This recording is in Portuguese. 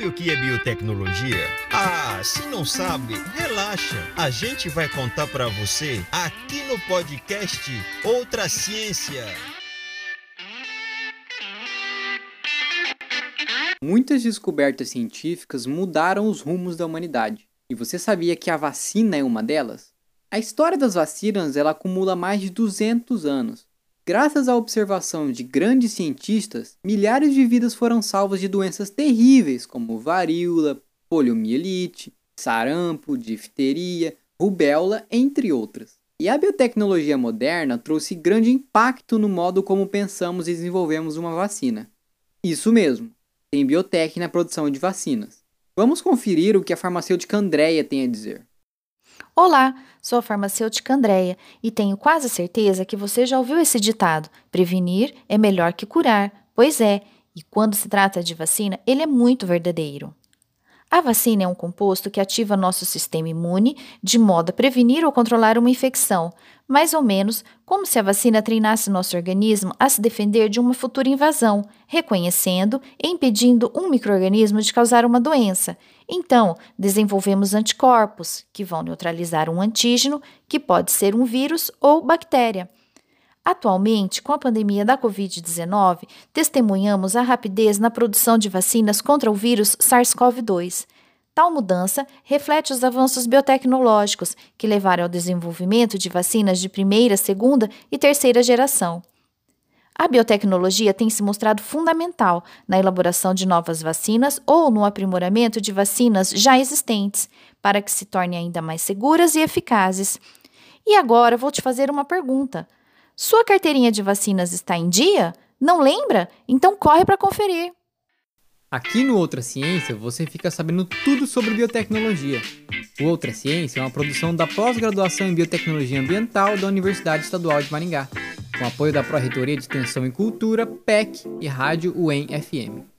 sabe o que é biotecnologia? Ah, se não sabe, relaxa. A gente vai contar para você aqui no podcast Outra Ciência. Muitas descobertas científicas mudaram os rumos da humanidade. E você sabia que a vacina é uma delas? A história das vacinas ela acumula mais de 200 anos. Graças à observação de grandes cientistas, milhares de vidas foram salvas de doenças terríveis como varíola, poliomielite, sarampo, difteria, rubéola, entre outras. E a biotecnologia moderna trouxe grande impacto no modo como pensamos e desenvolvemos uma vacina. Isso mesmo, tem biotech na produção de vacinas. Vamos conferir o que a farmacêutica Andrea tem a dizer. Olá, sou a farmacêutica Andréia e tenho quase certeza que você já ouviu esse ditado: prevenir é melhor que curar. Pois é, e quando se trata de vacina, ele é muito verdadeiro. A vacina é um composto que ativa nosso sistema imune de modo a prevenir ou controlar uma infecção, mais ou menos como se a vacina treinasse nosso organismo a se defender de uma futura invasão, reconhecendo e impedindo um microorganismo de causar uma doença. Então, desenvolvemos anticorpos, que vão neutralizar um antígeno, que pode ser um vírus ou bactéria. Atualmente, com a pandemia da Covid-19, testemunhamos a rapidez na produção de vacinas contra o vírus SARS-CoV-2. Tal mudança reflete os avanços biotecnológicos que levaram ao desenvolvimento de vacinas de primeira, segunda e terceira geração. A biotecnologia tem se mostrado fundamental na elaboração de novas vacinas ou no aprimoramento de vacinas já existentes, para que se tornem ainda mais seguras e eficazes. E agora vou te fazer uma pergunta. Sua carteirinha de vacinas está em dia? Não lembra? Então corre para conferir. Aqui no Outra Ciência você fica sabendo tudo sobre biotecnologia. O Outra Ciência é uma produção da pós-graduação em Biotecnologia Ambiental da Universidade Estadual de Maringá, com apoio da Pró-Reitoria de Extensão e Cultura, PEC e Rádio UEM FM.